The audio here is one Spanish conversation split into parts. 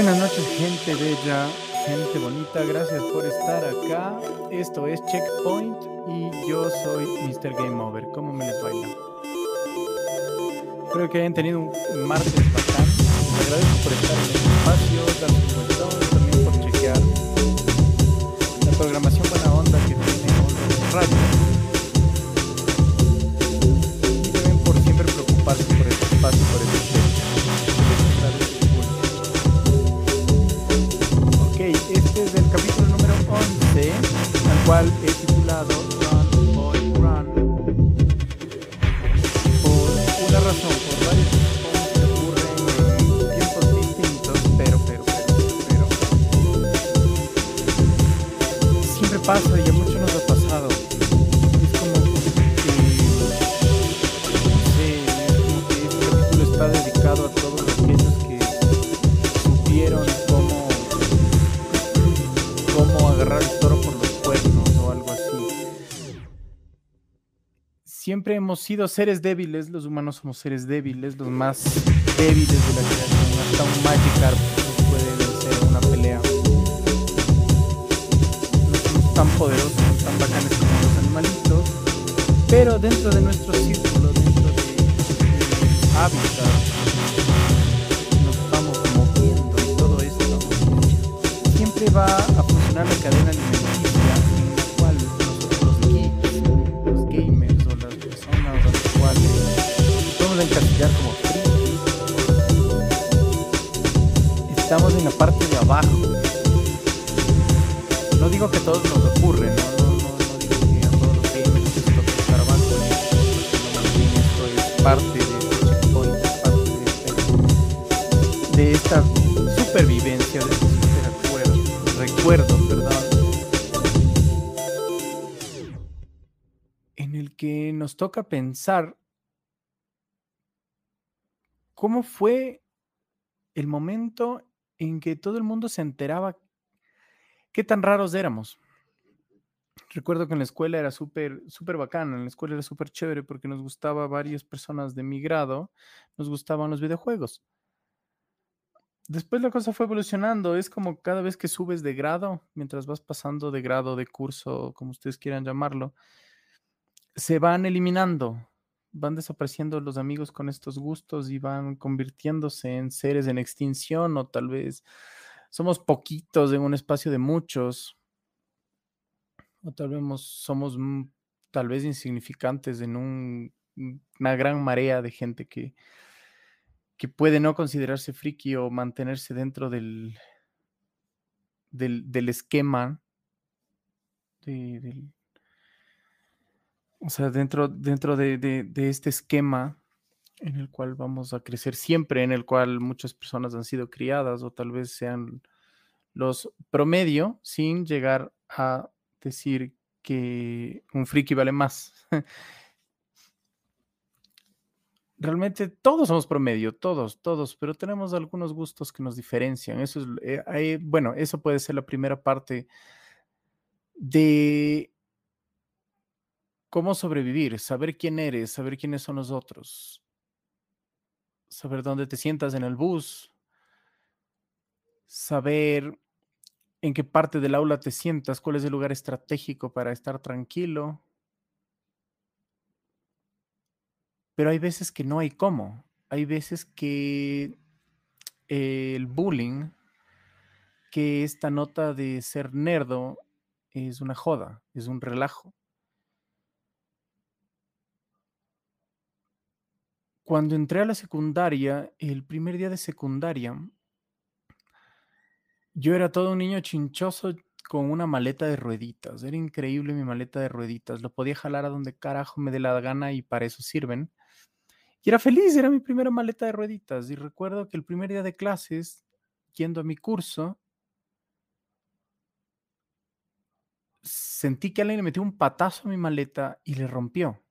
Buenas noches, gente bella, gente bonita. Gracias por estar acá. Esto es Checkpoint y yo soy Mr. Game Over. ¿Cómo me les baila? Espero que hayan tenido un martes bacán. Les agradezco por estar en el espacio, dar su vueltón, también por chequear la programación buena onda que tiene Radio. Cual he hemos sido seres débiles, los humanos somos seres débiles, los más débiles de la creación. Hasta un Magikarp nos puede vencer en una pelea. No somos tan poderosos, tan bacanes como los animalitos, pero dentro de nuestro círculo, dentro de, del hábitat, nos vamos moviendo y todo esto siempre va a funcionar la cadena estamos en la parte de abajo. No digo que todos nos ocurre, no, digo que a todos los toque estar parte de este checkpoint, parte de, este- de esta supervivencia, de este super recuerdo, perdón, en el que nos toca pensar cómo fue el momento en que todo el mundo se enteraba qué tan raros éramos. Recuerdo que en la escuela era súper, súper bacana, en la escuela era súper chévere porque nos gustaba varias personas de mi grado, nos gustaban los videojuegos. Después la cosa fue evolucionando, es como cada vez que subes de grado, mientras vas pasando de grado, de curso, como ustedes quieran llamarlo, se van eliminando, van desapareciendo los amigos con estos gustos y van convirtiéndose en seres en extinción o tal vez somos poquitos en un espacio de muchos. O tal vez mos- somos mm, tal vez insignificantes en un- una gran marea de gente que, que puede no considerarse friki o mantenerse dentro del, del, del esquema, de- del- o sea, dentro, dentro de, de- este esquema en el cual vamos a crecer siempre, en el cual muchas personas han sido criadas o tal vez sean los promedio sin llegar a decir que un friki vale más. Realmente todos somos promedio, todos, todos, pero tenemos algunos gustos que nos diferencian. Eso es, eh, bueno, eso puede ser la primera parte de cómo sobrevivir, saber quién eres, saber quiénes son los otros, saber dónde te sientas en el bus, saber en qué parte del aula te sientas, cuál es el lugar estratégico para estar tranquilo. Pero hay veces que no hay cómo. Hay veces que el bullying, que esta nota de ser nerdo es una joda, es un relajo. Cuando entré a la secundaria, el primer día de secundaria, yo era todo un niño chinchoso con una maleta de rueditas. Era increíble mi maleta de rueditas. Lo podía jalar a donde carajo me dé la gana y para eso sirven. Y era feliz, era mi primera maleta de rueditas. Y recuerdo que el primer día de clases, yendo a mi curso, sentí que alguien le metió un patazo a mi maleta y le rompió.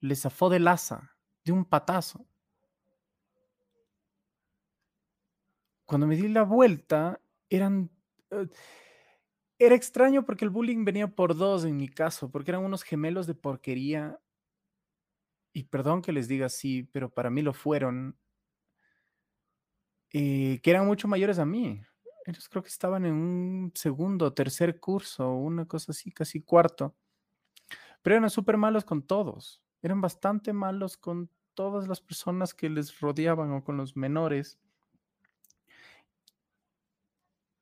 Le zafó del asa, de un patazo. Cuando me di la vuelta, eran... eh, era extraño porque el bullying venía por dos en mi caso, porque eran unos gemelos de porquería. Y perdón que les diga así, pero para mí lo fueron. eh, que eran mucho mayores a mí. Ellos creo que estaban en un segundo tercer curso, una cosa así, casi cuarto. Pero eran súper malos con todos. Eran bastante malos con todas las personas que les rodeaban o con los menores.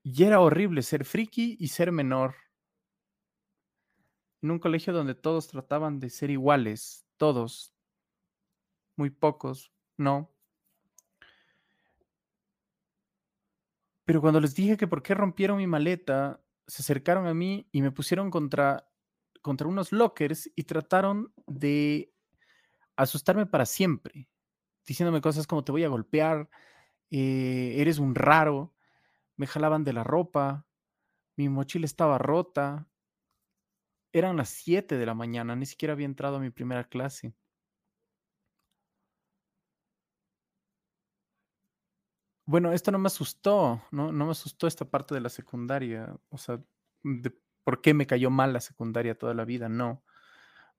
Y era horrible ser friki y ser menor. En un colegio donde todos trataban de ser iguales, todos. Muy pocos, no. Pero cuando les dije que por qué rompieron mi maleta, se acercaron a mí y me pusieron contra, contra unos lockers y trataron de asustarme para siempre, diciéndome cosas como te voy a golpear, eh, eres un raro, me jalaban de la ropa, mi mochila estaba rota. Eran las 7 de la mañana, ni siquiera había entrado a mi primera clase. Bueno, esto no me asustó, ¿no? No me asustó esta parte de la secundaria, o sea, de por qué me cayó mal la secundaria toda la vida, no,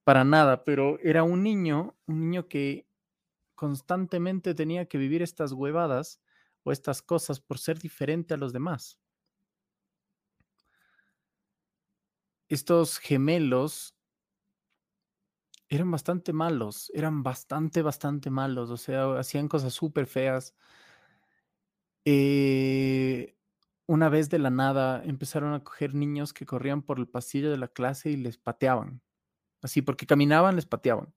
para nada, pero era un niño, un niño que constantemente tenía que vivir estas huevadas o estas cosas por ser diferente a los demás. Estos gemelos eran bastante malos, eran bastante, bastante malos, o sea, hacían cosas súper feas eh, una vez de la nada empezaron a coger niños que corrían por el pasillo de la clase y les pateaban. Así, porque caminaban, les pateaban.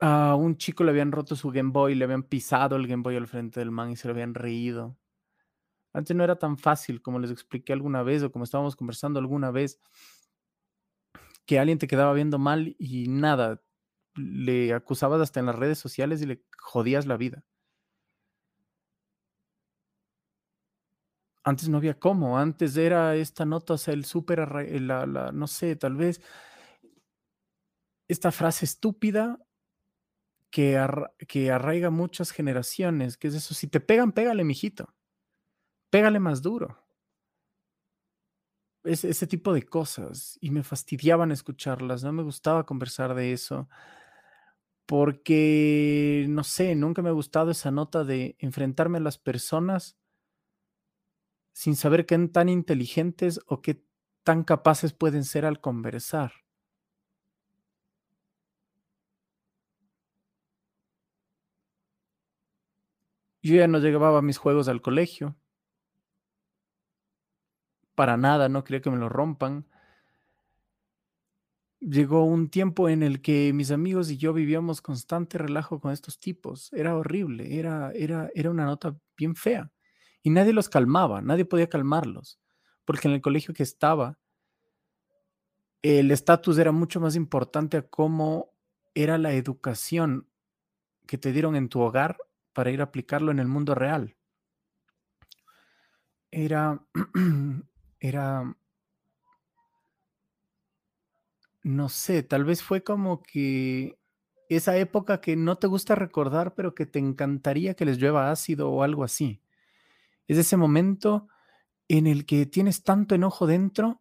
A un chico le habían roto su Game Boy, le habían pisado el Game Boy al frente del man y se lo habían reído. Antes no era tan fácil, como les expliqué alguna vez o como estábamos conversando alguna vez, que alguien te quedaba viendo mal y nada, le acusabas hasta en las redes sociales y le jodías la vida. Antes no había cómo, antes era esta nota, o sea, el súper, la, la, no sé, tal vez esta frase estúpida que, que arraiga muchas generaciones, que es eso, si te pegan, pégale, mijito, pégale más duro. ese tipo de cosas, y me fastidiaban escucharlas, no me gustaba conversar de eso porque, no sé, nunca me ha gustado esa nota de enfrentarme a las personas sin saber qué tan inteligentes o qué tan capaces pueden ser al conversar. Yo ya no llevaba mis juegos al colegio. Para nada, no quería que me lo rompan llegó un tiempo en el que mis amigos y yo vivíamos constante relajo con estos tipos. Era horrible, era, era, era una nota bien fea. Y nadie los calmaba, nadie podía calmarlos, porque en el colegio que estaba, el estatus era mucho más importante a cómo era la educación que te dieron en tu hogar para ir a aplicarlo en el mundo real. Era, era no sé, tal vez fue como que esa época que no te gusta recordar, pero que te encantaría que les llueva ácido o algo así. Es ese momento en el que tienes tanto enojo dentro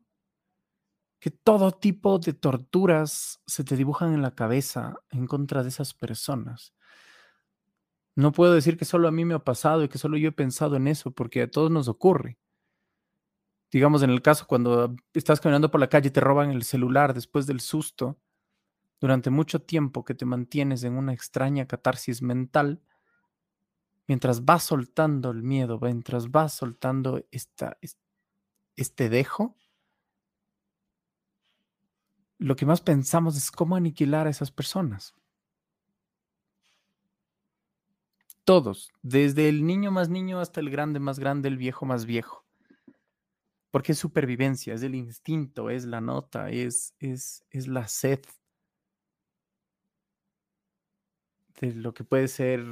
que todo tipo de torturas se te dibujan en la cabeza en contra de esas personas. No puedo decir que solo a mí me ha pasado y que solo yo he pensado en eso, porque a todos nos ocurre digamos, en el caso cuando estás caminando por la calle y te roban el celular después del susto, durante mucho tiempo que te mantienes en una extraña catarsis mental, mientras vas soltando el miedo, mientras vas soltando esta, este dejo, lo que más pensamos es cómo aniquilar a esas personas. Todos, desde el niño más niño hasta el grande más grande, el viejo más viejo. Porque es supervivencia, es el instinto, es la nota, es, es, es la sed de lo que puede ser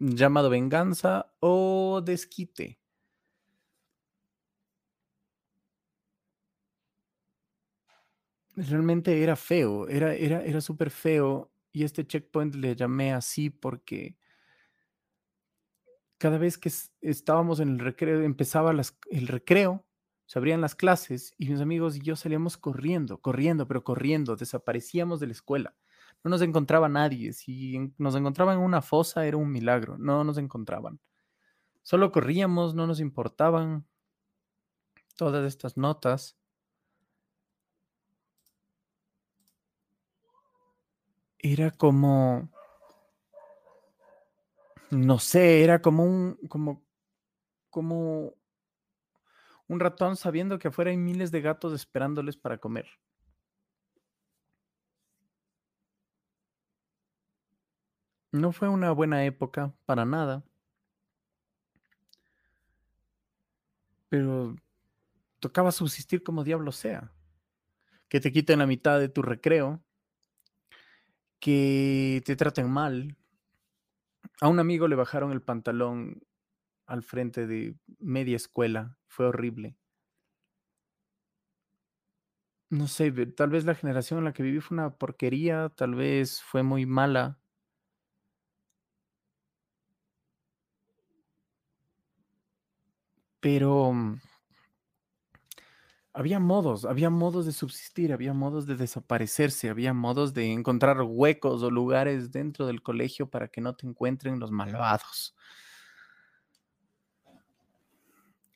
llamado venganza o desquite. Realmente era feo, era, era, era súper feo y este checkpoint le llamé así porque cada vez que estábamos en el recreo, empezaba el recreo, se abrían las clases y mis amigos y yo salíamos corriendo, corriendo, pero corriendo, desaparecíamos de la escuela. No nos encontraba nadie. Si nos encontraban en una fosa era un milagro. No nos encontraban. Solo corríamos, no nos importaban todas estas notas. Era como, no sé, era como un, como, como un ratón sabiendo que afuera hay miles de gatos esperándoles para comer. No fue una buena época para nada. Pero tocaba subsistir como diablo sea. Que te quiten la mitad de tu recreo. Que te traten mal. A un amigo le bajaron el pantalón al frente de media escuela. Fue horrible. No sé, tal vez la generación en la que viví fue una porquería, tal vez fue muy mala. Pero mm, había modos, había modos de subsistir, había modos de desaparecerse, había modos de encontrar huecos o lugares dentro del colegio para que no te encuentren los malvados.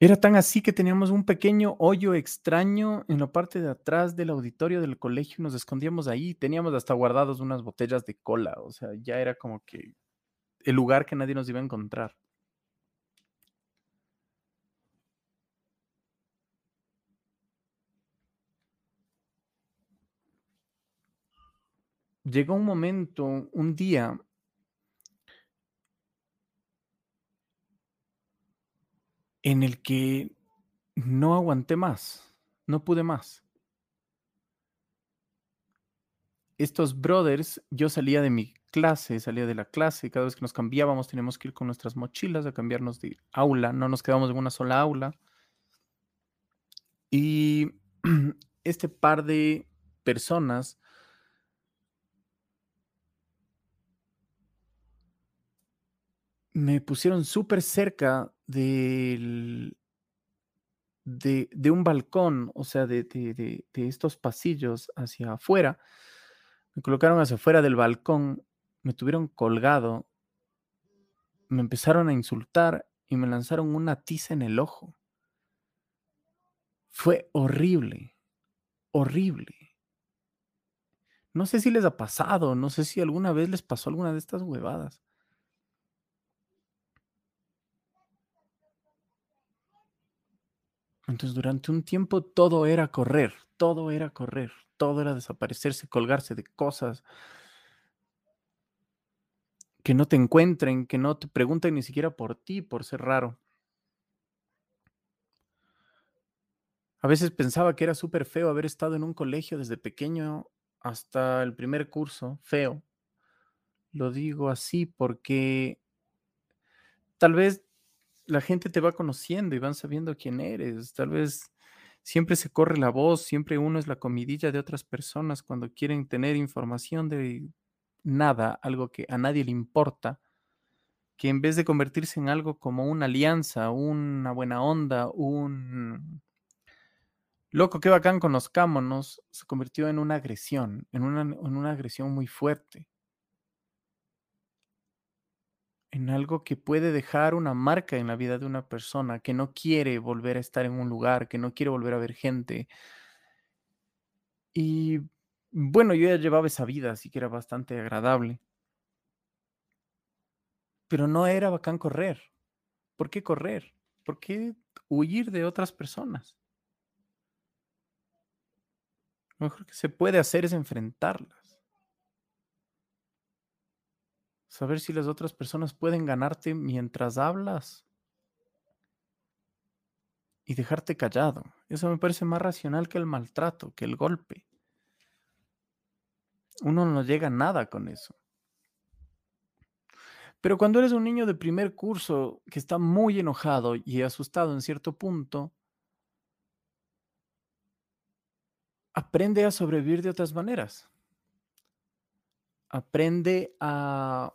Era tan así que teníamos un pequeño hoyo extraño en la parte de atrás del auditorio del colegio y nos escondíamos ahí. Teníamos hasta guardados unas botellas de cola, o sea, ya era como que el lugar que nadie nos iba a encontrar. Llegó un momento, un día, en el que no aguanté más, no pude más. Estos brothers, yo salía de mi clase, salía de la clase, cada vez que nos cambiábamos teníamos que ir con nuestras mochilas a cambiarnos de aula, no nos quedamos en una sola aula. Y este par de personas me pusieron súper cerca del, de, de, un balcón, o sea, de, de, de, estos pasillos hacia afuera. Me colocaron hacia afuera del balcón, me tuvieron colgado, me empezaron a insultar y me lanzaron una tiza en el ojo. Fue horrible, horrible. No sé si les ha pasado, no sé si alguna vez les pasó alguna de estas huevadas. Entonces, durante un tiempo todo era correr, todo era correr, todo era desaparecerse, colgarse de cosas, que no te encuentren, que no te pregunten ni siquiera por ti, por ser raro. A veces pensaba que era súper feo haber estado en un colegio desde pequeño hasta el primer curso, feo. Lo digo así porque tal vez la gente te va conociendo y van sabiendo quién eres. Tal vez siempre se corre la voz, siempre uno es la comidilla de otras personas cuando quieren tener información de nada, algo que a nadie le importa, que en vez de convertirse en algo como una alianza, una buena onda, un loco, que bacán, conozcámonos, se convirtió en una agresión, en una, en una agresión muy fuerte. En algo que puede dejar una marca en la vida de una persona que no quiere volver a estar en un lugar, que no quiere volver a ver gente. Y bueno, yo ya llevaba esa vida, así que era bastante agradable. Pero no era bacán correr. ¿Por qué correr? ¿Por qué huir de otras personas? Lo mejor que se puede hacer es enfrentarlas. Saber si las otras personas pueden ganarte mientras hablas y dejarte callado. Eso me parece más racional que el maltrato, que el golpe. Uno no llega a nada con eso. Pero cuando eres un niño de primer curso que está muy enojado y asustado en cierto punto, aprende a sobrevivir de otras maneras. Aprende a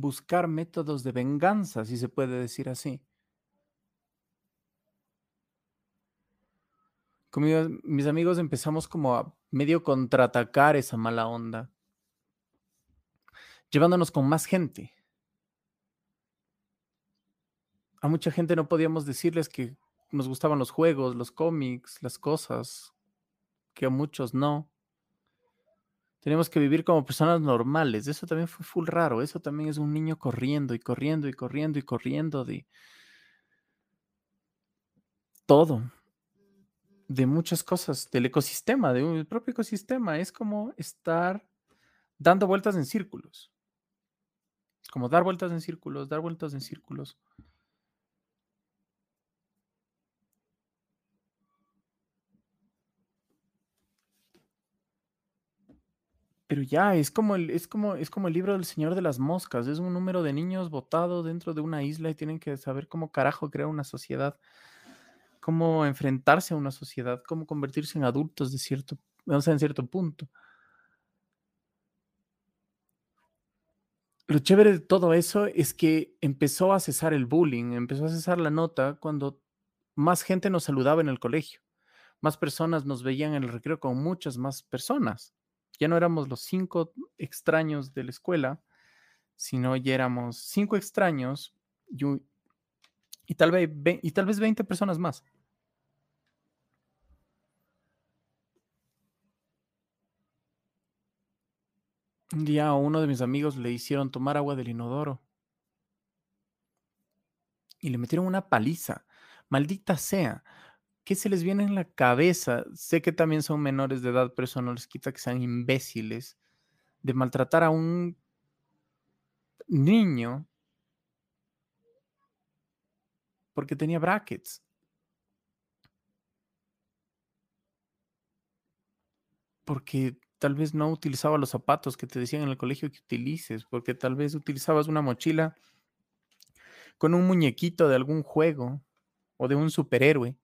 buscar métodos de venganza, si se puede decir así. Mis amigos empezamos como a medio contraatacar esa mala onda, llevándonos con más gente. A mucha gente no podíamos decirles que nos gustaban los juegos, los cómics, las cosas, que a muchos no. Tenemos que vivir como personas normales. Eso también fue full raro. Eso también es un niño corriendo y corriendo y corriendo y corriendo de todo. De muchas cosas, del ecosistema, del propio ecosistema. Es como estar dando vueltas en círculos. Como dar vueltas en círculos, dar vueltas en círculos. Pero ya, es como el, es como, es como el libro del Señor de las Moscas. Es un número de niños votados dentro de una isla y tienen que saber cómo carajo crear una sociedad, cómo enfrentarse a una sociedad, cómo convertirse en adultos de cierto, o sea, en cierto punto. Lo chévere de todo eso es que empezó a cesar el bullying, empezó a cesar la nota cuando más gente nos saludaba en el colegio, más personas nos veían en el recreo con muchas más personas. Ya no éramos los cinco extraños de la escuela, sino ya éramos cinco extraños y, tal, vez, y tal vez 20 personas más. Un día a uno de mis amigos le hicieron tomar agua del inodoro y le metieron una paliza. Maldita sea. ¿Qué se les viene en la cabeza? Sé que también son menores de edad, pero eso no les quita que sean imbéciles de maltratar a un niño porque tenía brackets. Porque tal vez no utilizaba los zapatos que te decían en el colegio que utilices, porque tal vez utilizabas una mochila con un muñequito de algún juego o de un superhéroe.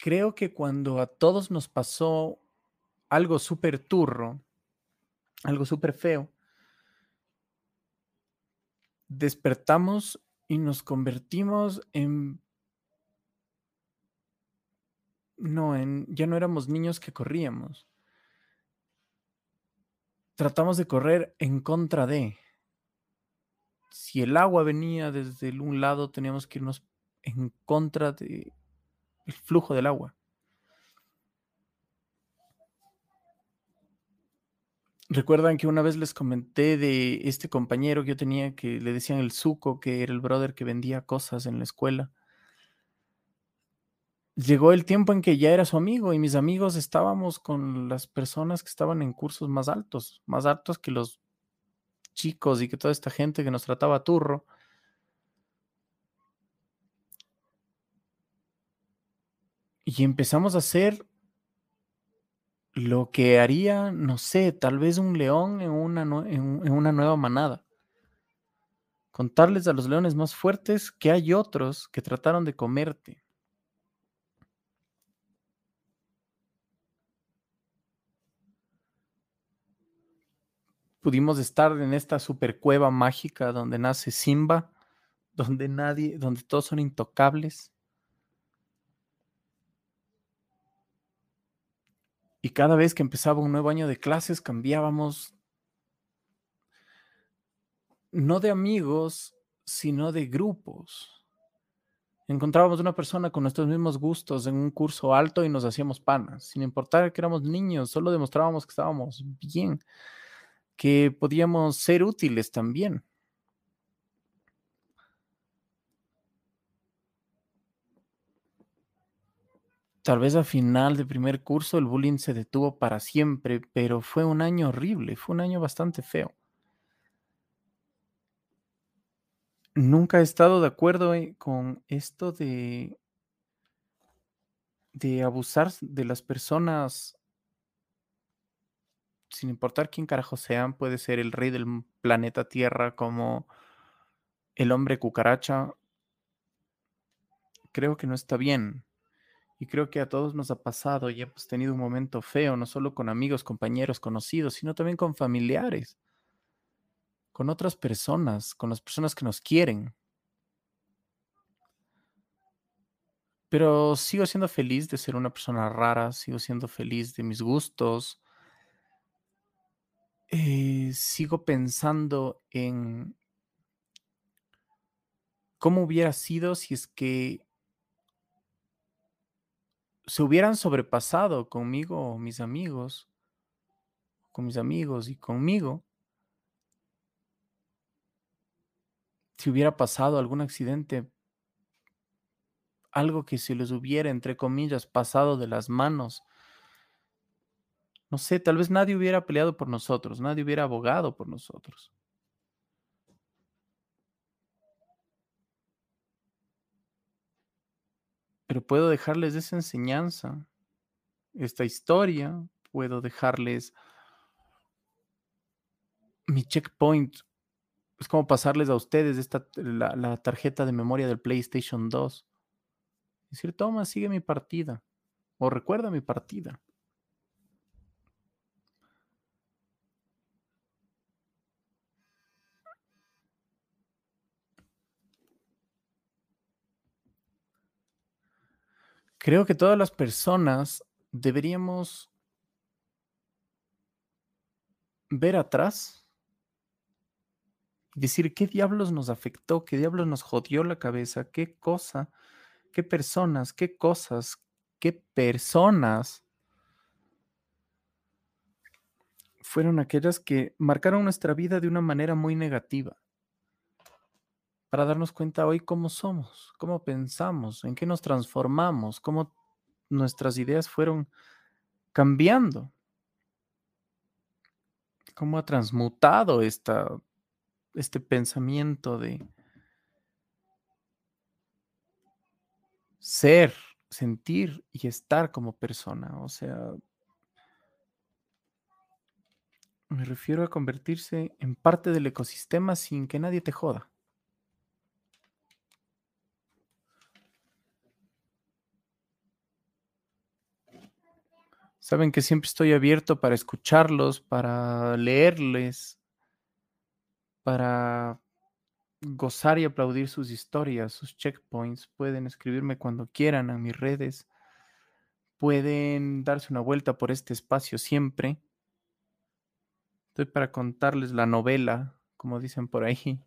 Creo que cuando a todos nos pasó algo súper turro, algo súper feo, despertamos y nos convertimos en no, en, ya no éramos niños que corríamos. Tratamos de correr en contra de. Si el agua venía desde un lado, teníamos que irnos en contra de el flujo del agua. Recuerdan que una vez les comenté de este compañero que yo tenía que le decían el suco, que era el brother que vendía cosas en la escuela llegó el tiempo en que ya era su amigo y mis amigos estábamos con las personas que estaban en cursos más altos, más altos que los chicos y que toda esta gente que nos trataba turro. Y empezamos a hacer lo que haría, no sé, tal vez un león en una, en una nueva manada. Contarles a los leones más fuertes que hay otros que trataron de comerte pudimos estar en esta super cueva mágica donde nace Simba, donde nadie, donde todos son intocables. Y cada vez que empezaba un nuevo año de clases cambiábamos no de amigos, sino de grupos. Encontrábamos una persona con nuestros mismos gustos en un curso alto y nos hacíamos panas, sin importar que éramos niños, solo demostrábamos que estábamos bien que podíamos ser útiles también. Tal vez a final de primer curso el bullying se detuvo para siempre, pero fue un año horrible, fue un año bastante feo. Nunca he estado de acuerdo eh, con esto de, de abusar de las personas sin importar quién carajo sean, puede ser el rey del planeta Tierra como el hombre cucaracha, creo que no está bien. Y creo que a todos nos ha pasado y hemos tenido un momento feo, no solo con amigos, compañeros, conocidos, sino también con familiares, con otras personas, con las personas que nos quieren. Pero sigo siendo feliz de ser una persona rara, sigo siendo feliz de mis gustos, eh, sigo pensando en cómo hubiera sido si es que se hubieran sobrepasado conmigo mis amigos, con mis amigos y conmigo. Si hubiera pasado algún accidente algo que se les hubiera, entre comillas, pasado de las manos. No sé, tal vez nadie hubiera peleado por nosotros, nadie hubiera abogado por nosotros. Pero puedo dejarles esa enseñanza, esta historia, puedo dejarles mi checkpoint. Es como pasarles a ustedes esta, la, la tarjeta de memoria del PlayStation 2 Decir, toma, sigue mi partida. O recuerda mi partida. Creo que todas las personas deberíamos ver atrás y decir qué diablos nos afectó, qué diablos nos jodió la cabeza, qué cosa qué personas, qué cosas, qué personas fueron aquellas que marcaron nuestra vida de una manera muy negativa. Para darnos cuenta hoy cómo somos, cómo pensamos, en qué nos transformamos, cómo nuestras ideas fueron cambiando, cómo ha transmutado esta, este pensamiento de, ser, sentir y estar como persona. O sea, me refiero a convertirse en parte del ecosistema sin que nadie te joda. Saben que siempre estoy abierto para escucharlos, para leerles, para gozar y aplaudir sus historias, sus checkpoints. Pueden escribirme cuando quieran a mis redes. Pueden darse una vuelta por este espacio siempre. Estoy para contarles la novela, como dicen por ahí.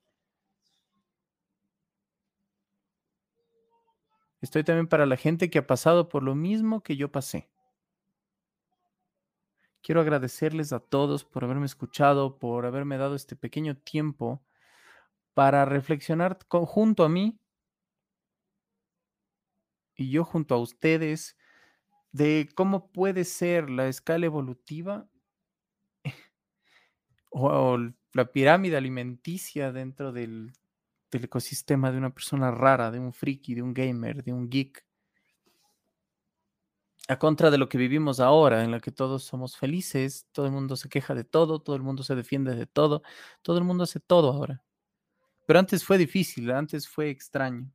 Estoy también para la gente que ha pasado por lo mismo que yo pasé. Quiero agradecerles a todos por haberme escuchado, por haberme dado este pequeño tiempo para reflexionar junto a mí y yo junto a ustedes de cómo puede ser la escala evolutiva o, la pirámide alimenticia dentro del, del, ecosistema de una persona rara, de un friki, de un gamer, de un geek. A contra de lo que vivimos ahora, en la que todos somos felices, todo el mundo se queja de todo, todo el mundo se defiende de todo, todo el mundo hace todo ahora. Pero antes fue difícil, antes fue extraño.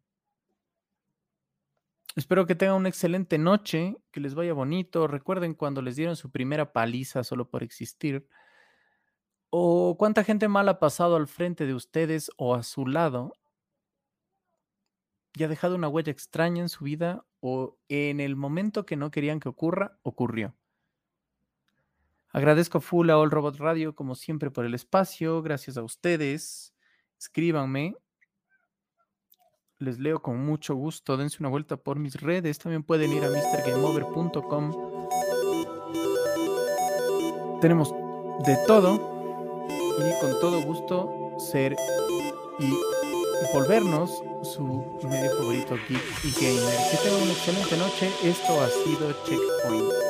Espero que tengan una excelente noche, que les vaya bonito. Recuerden cuando les dieron su primera paliza solo por existir. O cuánta gente mal ha pasado al frente de ustedes o a su lado y ha dejado una huella extraña en su vida o en el momento que no querían que ocurra, ocurrió. Agradezco full a All Robot Radio como siempre por el espacio. Gracias a ustedes escríbanme. Les leo con mucho gusto. Dense una vuelta por mis redes. También pueden ir a mrgameover.com. Tenemos de todo. Y con todo gusto ser y volvernos su medio favorito geek y gamer. Que tengan una excelente noche. Esto ha sido Checkpoint.